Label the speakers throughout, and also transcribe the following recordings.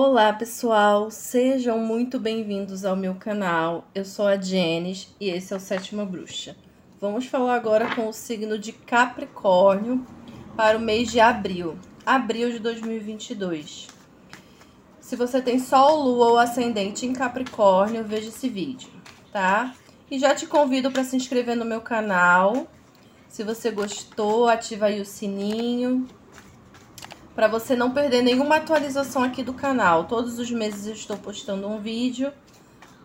Speaker 1: Olá pessoal, sejam muito bem-vindos ao meu canal. Eu sou a Jenis e esse é o Sétima Bruxa. Vamos falar agora com o signo de Capricórnio para o mês de abril, abril de 2022. Se você tem Sol, Lua ou Ascendente em Capricórnio, veja esse vídeo, tá? E já te convido para se inscrever no meu canal. Se você gostou, ativa aí o sininho para você não perder nenhuma atualização aqui do canal. Todos os meses eu estou postando um vídeo,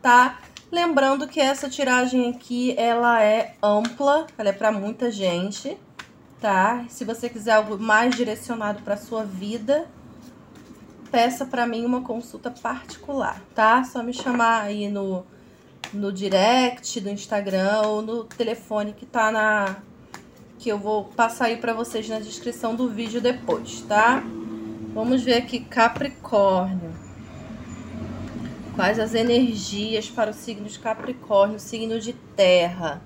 Speaker 1: tá? Lembrando que essa tiragem aqui, ela é ampla, ela é para muita gente, tá? Se você quiser algo mais direcionado para sua vida, peça para mim uma consulta particular, tá? Só me chamar aí no, no direct do Instagram ou no telefone que tá na que eu vou passar aí para vocês na descrição do vídeo depois, tá? Vamos ver aqui Capricórnio. Quais as energias para o signo de Capricórnio, signo de terra?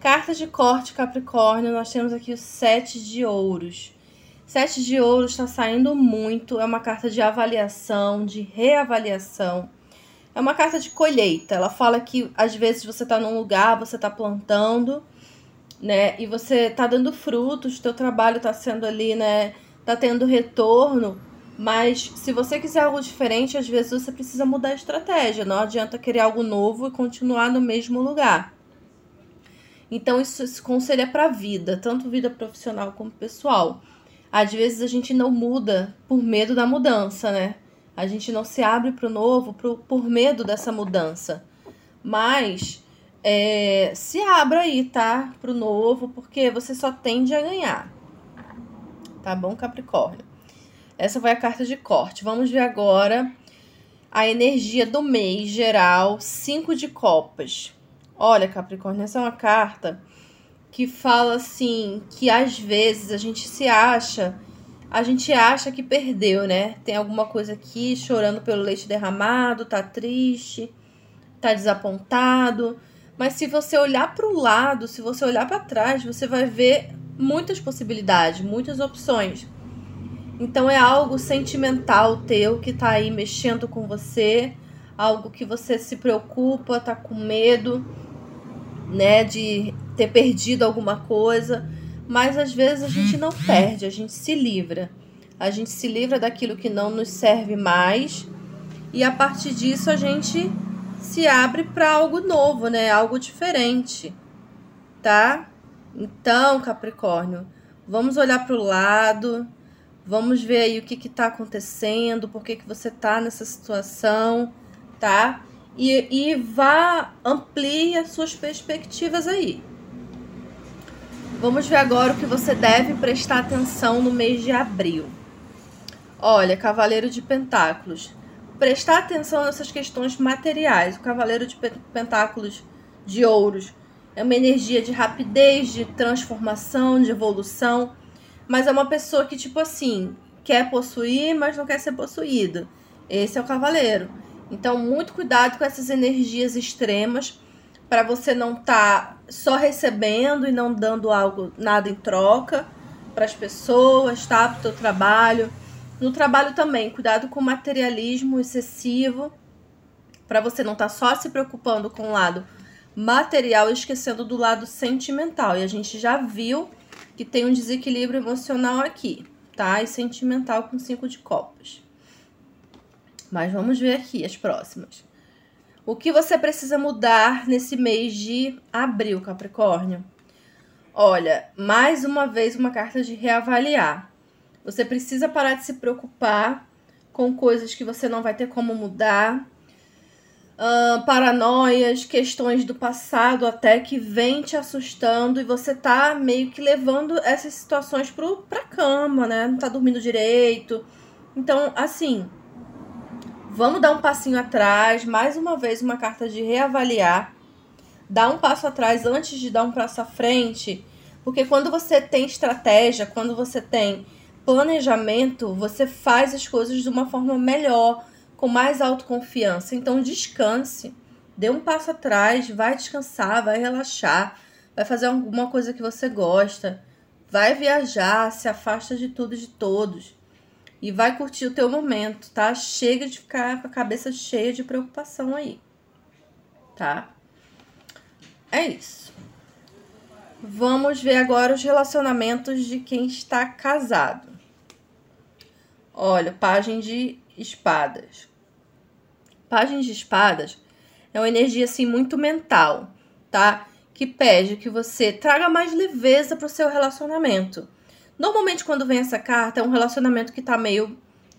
Speaker 1: Carta de corte Capricórnio, nós temos aqui o sete de ouros. Sete de ouros está saindo muito, é uma carta de avaliação, de reavaliação. É uma carta de colheita. Ela fala que às vezes você está num lugar, você está plantando, né? E você tá dando frutos, teu trabalho tá sendo ali, né? Tá tendo retorno, mas se você quiser algo diferente, às vezes você precisa mudar a estratégia. Não adianta querer algo novo e continuar no mesmo lugar. Então, isso, esse conselho é para vida, tanto vida profissional como pessoal. Às vezes a gente não muda por medo da mudança, né? A gente não se abre para o novo por, por medo dessa mudança. Mas é, se abra aí, tá? Pro novo, porque você só tende a ganhar. Tá bom, Capricórnio? Essa foi a carta de corte. Vamos ver agora a energia do mês geral, cinco de copas. Olha, Capricórnio, essa é uma carta que fala assim, que às vezes a gente se acha, a gente acha que perdeu, né? Tem alguma coisa aqui chorando pelo leite derramado, tá triste, tá desapontado mas se você olhar para o lado, se você olhar para trás, você vai ver muitas possibilidades, muitas opções. Então é algo sentimental teu que está aí mexendo com você, algo que você se preocupa, tá com medo, né, de ter perdido alguma coisa, mas às vezes a gente não perde, a gente se livra. A gente se livra daquilo que não nos serve mais e a partir disso a gente se abre para algo novo, né? Algo diferente, tá? Então, Capricórnio, vamos olhar para o lado, vamos ver aí o que que tá acontecendo, por que que você tá nessa situação, tá? E, e vá, amplie as suas perspectivas aí. Vamos ver agora o que você deve prestar atenção no mês de abril. Olha, Cavaleiro de Pentáculos prestar atenção nessas questões materiais. O Cavaleiro de Pentáculos de Ouros é uma energia de rapidez, de transformação, de evolução, mas é uma pessoa que, tipo assim, quer possuir, mas não quer ser possuído. Esse é o Cavaleiro. Então, muito cuidado com essas energias extremas para você não estar tá só recebendo e não dando algo nada em troca para as pessoas, tá? Para o teu trabalho. No trabalho também, cuidado com o materialismo excessivo, para você não estar tá só se preocupando com o lado material e esquecendo do lado sentimental. E a gente já viu que tem um desequilíbrio emocional aqui, tá? E sentimental com cinco de copas. Mas vamos ver aqui as próximas. O que você precisa mudar nesse mês de abril, Capricórnio? Olha, mais uma vez uma carta de reavaliar. Você precisa parar de se preocupar com coisas que você não vai ter como mudar. Uh, paranoias, questões do passado até que vem te assustando e você tá meio que levando essas situações pro, pra cama, né? Não tá dormindo direito. Então, assim, vamos dar um passinho atrás, mais uma vez uma carta de reavaliar. Dar um passo atrás antes de dar um passo à frente, porque quando você tem estratégia, quando você tem planejamento, você faz as coisas de uma forma melhor, com mais autoconfiança. Então, descanse, dê um passo atrás, vai descansar, vai relaxar, vai fazer alguma coisa que você gosta, vai viajar, se afasta de tudo e de todos. e vai curtir o teu momento, tá? Chega de ficar com a cabeça cheia de preocupação aí, tá? É isso. Vamos ver agora os relacionamentos de quem está casado. Olha, página de espadas. Página de espadas é uma energia assim muito mental, tá? Que pede que você traga mais leveza para o seu relacionamento. Normalmente, quando vem essa carta, é um relacionamento que tá meio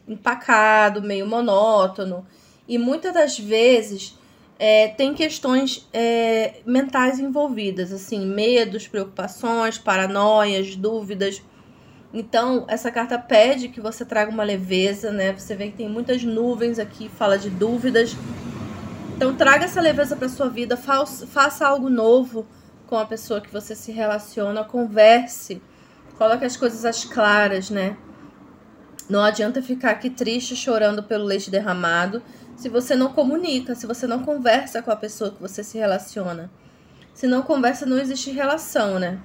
Speaker 1: empacado, meio monótono. E muitas das vezes é, tem questões é, mentais envolvidas, assim, medos, preocupações, paranoias, dúvidas. Então, essa carta pede que você traga uma leveza, né? Você vê que tem muitas nuvens aqui, fala de dúvidas. Então, traga essa leveza para sua vida, faça algo novo com a pessoa que você se relaciona, converse Coloque as coisas às claras, né? Não adianta ficar aqui triste, chorando pelo leite derramado, se você não comunica, se você não conversa com a pessoa que você se relaciona. Se não conversa, não existe relação, né?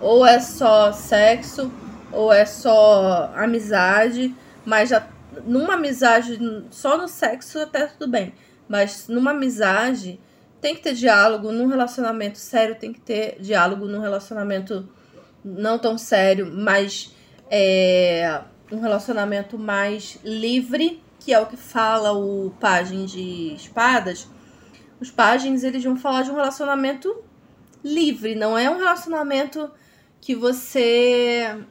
Speaker 1: Ou é só sexo, ou é só amizade, mas já numa amizade, só no sexo até tudo bem, mas numa amizade tem que ter diálogo, num relacionamento sério tem que ter diálogo, num relacionamento não tão sério, mas é, um relacionamento mais livre, que é o que fala o Pajem de Espadas. Os Pagens, eles vão falar de um relacionamento livre, não é um relacionamento que você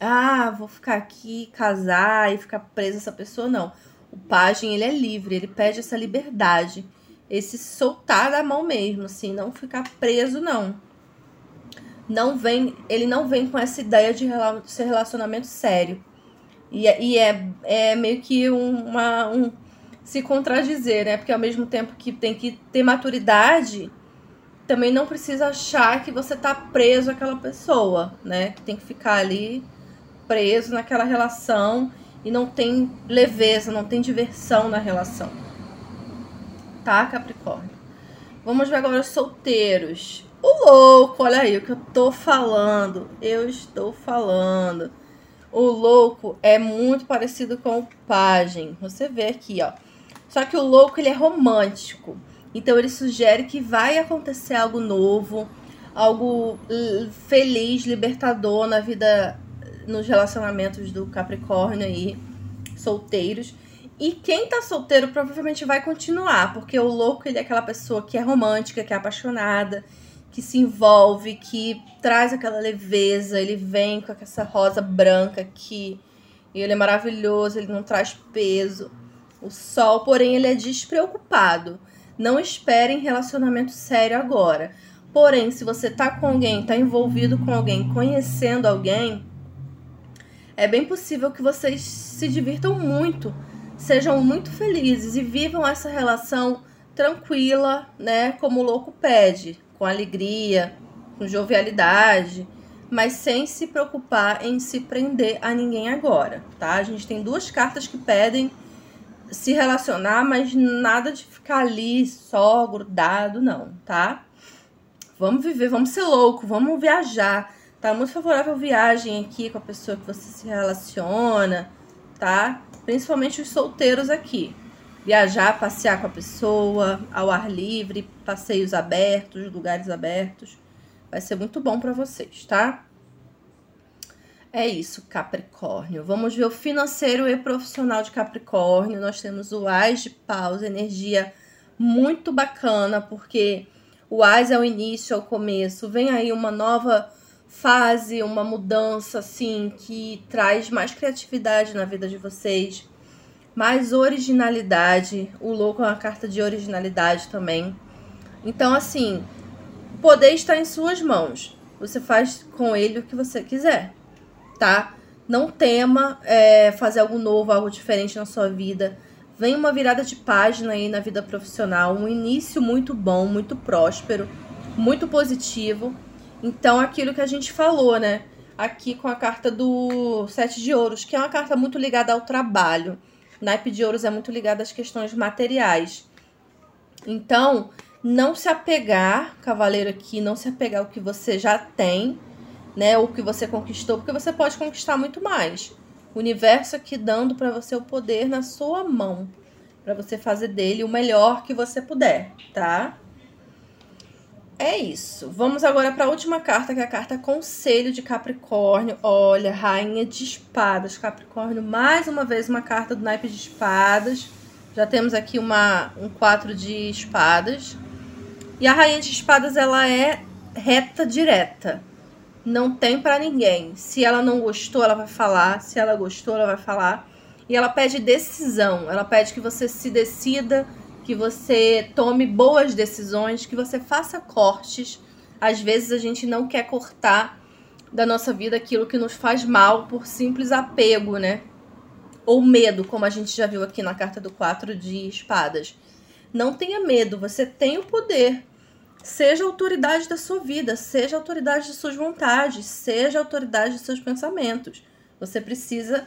Speaker 1: ah, vou ficar aqui, casar e ficar preso essa pessoa, não. O pajem, ele é livre, ele pede essa liberdade, esse soltar da mão mesmo, assim, não ficar preso, não não vem, ele não vem com essa ideia de ser relacionamento sério. E, é, e é, é meio que uma, um se contradizer, né? Porque ao mesmo tempo que tem que ter maturidade, também não precisa achar que você tá preso àquela pessoa, né? Que tem que ficar ali preso naquela relação e não tem leveza, não tem diversão na relação. Tá, Capricórnio? Vamos ver agora os solteiros. O louco, olha aí o que eu tô falando. Eu estou falando. O louco é muito parecido com o pajem. Você vê aqui, ó. Só que o louco ele é romântico. Então ele sugere que vai acontecer algo novo, algo feliz, libertador na vida, nos relacionamentos do Capricórnio aí, solteiros. E quem tá solteiro provavelmente vai continuar, porque o louco ele é aquela pessoa que é romântica, que é apaixonada, que se envolve, que traz aquela leveza, ele vem com essa rosa branca aqui. E ele é maravilhoso, ele não traz peso. O sol, porém, ele é despreocupado. Não esperem relacionamento sério agora. Porém, se você tá com alguém, tá envolvido com alguém, conhecendo alguém, é bem possível que vocês se divirtam muito, sejam muito felizes e vivam essa relação tranquila, né, como o louco pede com alegria, com jovialidade, mas sem se preocupar em se prender a ninguém agora, tá? A gente tem duas cartas que pedem se relacionar, mas nada de ficar ali só grudado, não, tá? Vamos viver, vamos ser louco, vamos viajar. Tá muito favorável viagem aqui com a pessoa que você se relaciona, tá? Principalmente os solteiros aqui viajar, passear com a pessoa, ao ar livre, passeios abertos, lugares abertos. Vai ser muito bom para vocês, tá? É isso, Capricórnio. Vamos ver o financeiro e profissional de Capricórnio. Nós temos o Ás de Paus, energia muito bacana, porque o Ás é o início, é o começo. Vem aí uma nova fase, uma mudança, assim, que traz mais criatividade na vida de vocês mais originalidade. O louco é uma carta de originalidade também. Então, assim, o poder está em suas mãos. Você faz com ele o que você quiser, tá? Não tema é, fazer algo novo, algo diferente na sua vida. Vem uma virada de página aí na vida profissional, um início muito bom, muito próspero, muito positivo. Então, aquilo que a gente falou, né? Aqui com a carta do Sete de Ouros, que é uma carta muito ligada ao trabalho naipe de ouros é muito ligado às questões materiais. Então, não se apegar, cavaleiro aqui, não se apegar ao que você já tem, né, ou que você conquistou, porque você pode conquistar muito mais. O universo aqui dando para você o poder na sua mão, para você fazer dele o melhor que você puder, tá? É isso. Vamos agora para a última carta, que é a carta Conselho de Capricórnio. Olha, Rainha de Espadas, Capricórnio, mais uma vez uma carta do naipe de espadas. Já temos aqui uma, um quatro de espadas. E a Rainha de Espadas, ela é reta direta. Não tem para ninguém. Se ela não gostou, ela vai falar. Se ela gostou, ela vai falar. E ela pede decisão. Ela pede que você se decida que você tome boas decisões, que você faça cortes. Às vezes a gente não quer cortar da nossa vida aquilo que nos faz mal por simples apego, né? Ou medo, como a gente já viu aqui na carta do 4 de espadas. Não tenha medo, você tem o poder. Seja a autoridade da sua vida, seja a autoridade de suas vontades, seja a autoridade de seus pensamentos. Você precisa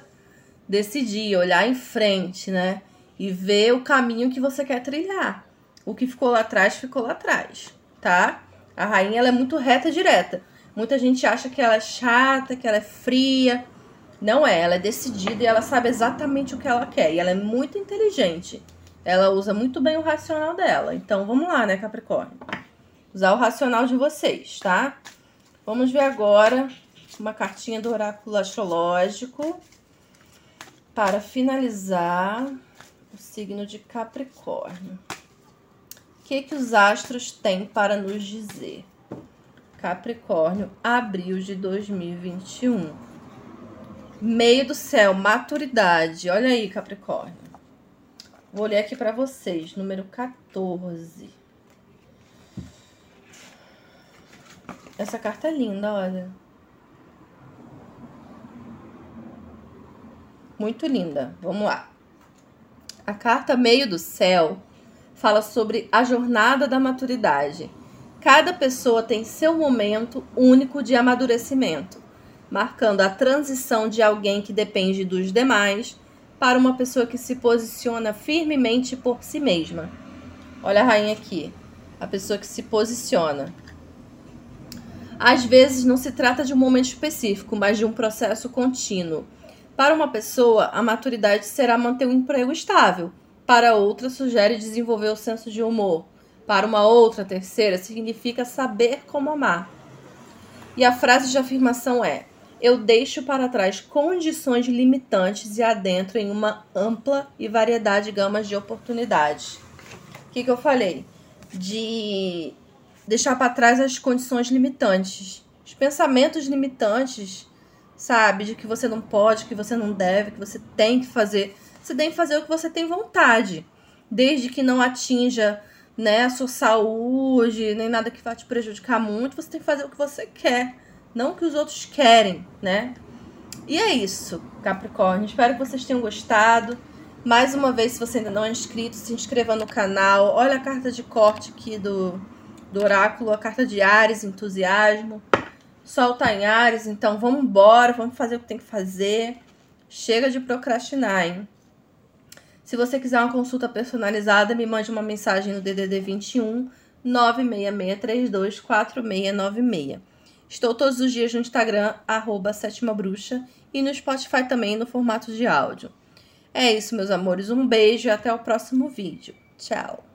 Speaker 1: decidir, olhar em frente, né? E ver o caminho que você quer trilhar. O que ficou lá atrás, ficou lá atrás, tá? A rainha ela é muito reta e direta. Muita gente acha que ela é chata, que ela é fria. Não é, ela é decidida e ela sabe exatamente o que ela quer. E ela é muito inteligente. Ela usa muito bem o racional dela. Então vamos lá, né, Capricórnio? Usar o racional de vocês, tá? Vamos ver agora uma cartinha do oráculo astrológico para finalizar signo de Capricórnio. O que, que os astros têm para nos dizer? Capricórnio, abril de 2021. Meio do céu, maturidade. Olha aí, Capricórnio. Vou ler aqui para vocês, número 14. Essa carta é linda, olha. Muito linda. Vamos lá. A carta Meio do Céu fala sobre a jornada da maturidade. Cada pessoa tem seu momento único de amadurecimento, marcando a transição de alguém que depende dos demais para uma pessoa que se posiciona firmemente por si mesma. Olha a rainha aqui, a pessoa que se posiciona. Às vezes não se trata de um momento específico, mas de um processo contínuo para uma pessoa, a maturidade será manter um emprego estável. Para outra, sugere desenvolver o senso de humor. Para uma outra, terceira, significa saber como amar. E a frase de afirmação é: Eu deixo para trás condições limitantes e adentro em uma ampla e variedade de gamas de oportunidades. O que, que eu falei? De deixar para trás as condições limitantes. Os pensamentos limitantes sabe? De que você não pode, que você não deve, que você tem que fazer. Você tem que fazer o que você tem vontade, desde que não atinja né, a sua saúde, nem nada que vá te prejudicar muito. Você tem que fazer o que você quer, não o que os outros querem, né? E é isso, Capricórnio. Espero que vocês tenham gostado. Mais uma vez, se você ainda não é inscrito, se inscreva no canal. Olha a carta de corte aqui do, do oráculo, a carta de Ares, entusiasmo. Sol tá em Ares, então vamos embora, vamos fazer o que tem que fazer. Chega de procrastinar, hein? Se você quiser uma consulta personalizada, me mande uma mensagem no DDD 21 96632 4696. Estou todos os dias no Instagram, arroba Sétima Bruxa, e no Spotify também no formato de áudio. É isso, meus amores. Um beijo e até o próximo vídeo. Tchau!